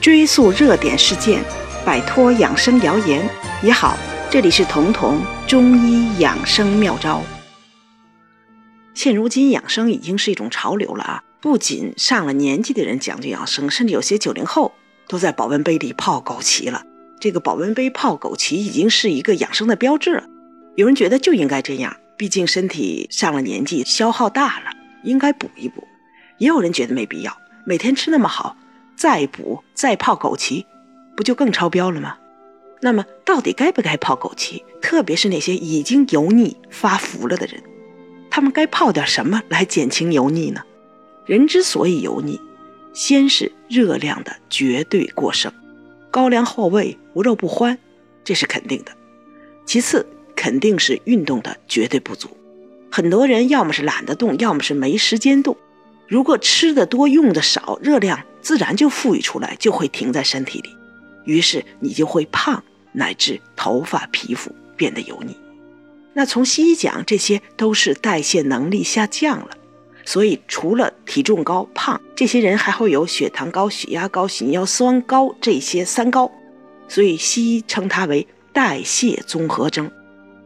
追溯热点事件，摆脱养生谣言也好。这里是彤彤中医养生妙招。现如今养生已经是一种潮流了啊！不仅上了年纪的人讲究养生，甚至有些九零后都在保温杯里泡枸杞了。这个保温杯泡枸杞已经是一个养生的标志了。有人觉得就应该这样，毕竟身体上了年纪，消耗大了，应该补一补。也有人觉得没必要，每天吃那么好，再补再泡枸杞，不就更超标了吗？那么到底该不该泡枸杞？特别是那些已经油腻发福了的人，他们该泡点什么来减轻油腻呢？人之所以油腻，先是热量的绝对过剩，高粱厚味无肉不欢，这是肯定的。其次肯定是运动的绝对不足，很多人要么是懒得动，要么是没时间动。如果吃的多用的少，热量自然就富裕出来，就会停在身体里，于是你就会胖，乃至头发、皮肤变得油腻。那从西医讲，这些都是代谢能力下降了。所以除了体重高、胖，这些人还会有血糖高、血压高、血尿酸高这些三高。所以西医称它为代谢综合征，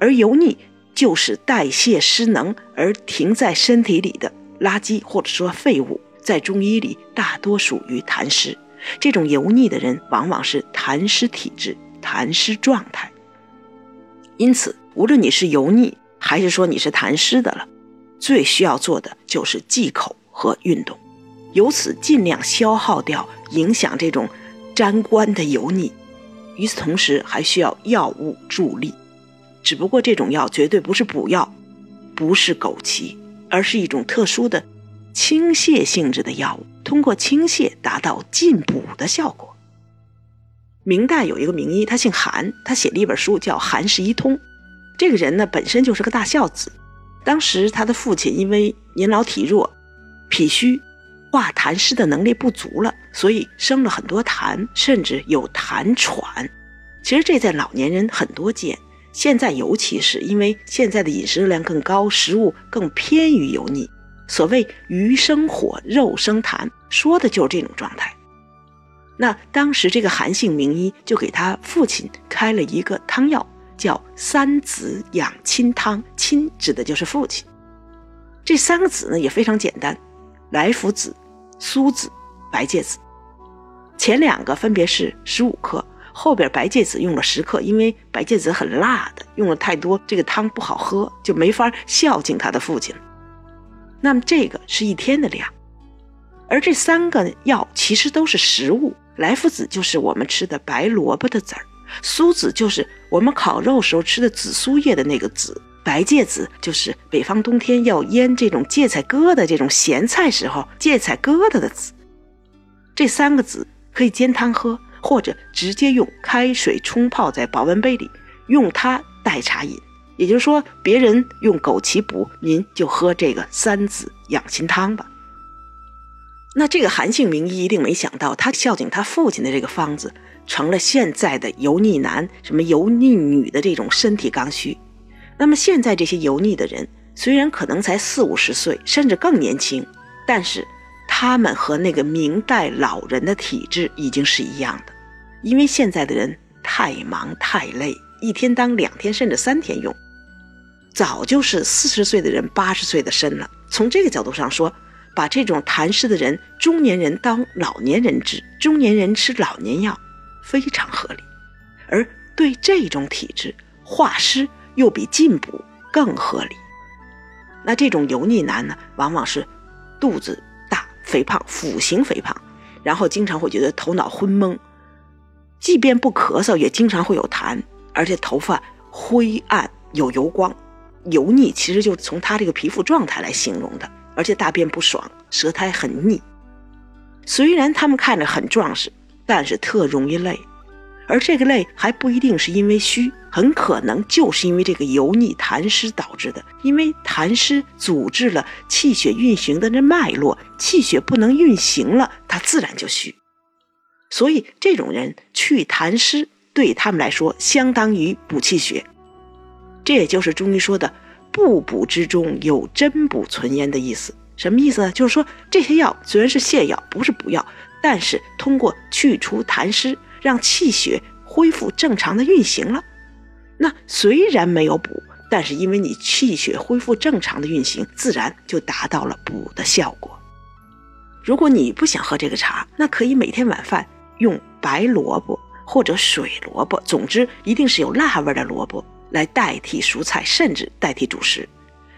而油腻就是代谢失能而停在身体里的。垃圾或者说废物，在中医里大多属于痰湿。这种油腻的人往往是痰湿体质、痰湿状态。因此，无论你是油腻，还是说你是痰湿的了，最需要做的就是忌口和运动，由此尽量消耗掉影响这种沾官的油腻。与此同时，还需要药物助力，只不过这种药绝对不是补药，不是枸杞。而是一种特殊的清泻性质的药物，通过清泻达到进补的效果。明代有一个名医，他姓韩，他写了一本书叫《韩氏医通》。这个人呢，本身就是个大孝子。当时他的父亲因为年老体弱、脾虚、化痰湿的能力不足了，所以生了很多痰，甚至有痰喘。其实这在老年人很多见。现在尤其是因为现在的饮食热量更高，食物更偏于油腻。所谓“鱼生火，肉生痰”，说的就是这种状态。那当时这个韩姓名医就给他父亲开了一个汤药，叫“三子养亲汤”，亲指的就是父亲。这三个子呢也非常简单：莱菔子、苏子、白芥子。前两个分别是十五克。后边白芥子用了十克，因为白芥子很辣的，用了太多，这个汤不好喝，就没法孝敬他的父亲。那么这个是一天的量，而这三个药其实都是食物。莱菔子就是我们吃的白萝卜的籽儿，苏子就是我们烤肉时候吃的紫苏叶的那个籽，白芥子就是北方冬天要腌这种芥菜疙瘩这种咸菜时候芥菜疙瘩的籽。这三个籽可以煎汤喝。或者直接用开水冲泡在保温杯里，用它代茶饮。也就是说，别人用枸杞补，您就喝这个三子养心汤吧。那这个韩姓名医一定没想到，他孝敬他父亲的这个方子，成了现在的油腻男、什么油腻女的这种身体刚需。那么现在这些油腻的人，虽然可能才四五十岁，甚至更年轻，但是他们和那个明代老人的体质已经是一样的。因为现在的人太忙太累，一天当两天甚至三天用，早就是四十岁的人八十岁的身了。从这个角度上说，把这种痰湿的人中年人当老年人治，中年人吃老年药，非常合理。而对这种体质，化湿又比进补更合理。那这种油腻男呢，往往是肚子大、肥胖、腹型肥胖，然后经常会觉得头脑昏蒙。即便不咳嗽，也经常会有痰，而且头发灰暗有油光，油腻其实就从他这个皮肤状态来形容的。而且大便不爽，舌苔很腻。虽然他们看着很壮实，但是特容易累，而这个累还不一定是因为虚，很可能就是因为这个油腻痰湿导致的。因为痰湿阻滞了气血运行的那脉络，气血不能运行了，它自然就虚。所以这种人去痰湿，对他们来说相当于补气血，这也就是中医说的“不补之中有真补存焉”的意思。什么意思呢？就是说这些药虽然是泻药，不是补药，但是通过去除痰湿，让气血恢复正常的运行了。那虽然没有补，但是因为你气血恢复正常的运行，自然就达到了补的效果。如果你不想喝这个茶，那可以每天晚饭用白萝卜或者水萝卜，总之一定是有辣味的萝卜来代替蔬菜，甚至代替主食。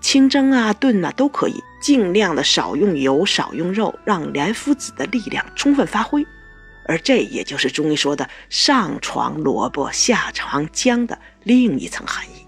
清蒸啊、炖啊都可以，尽量的少用油、少用肉，让莲夫子的力量充分发挥。而这也就是中医说的“上床萝卜，下床姜”的另一层含义。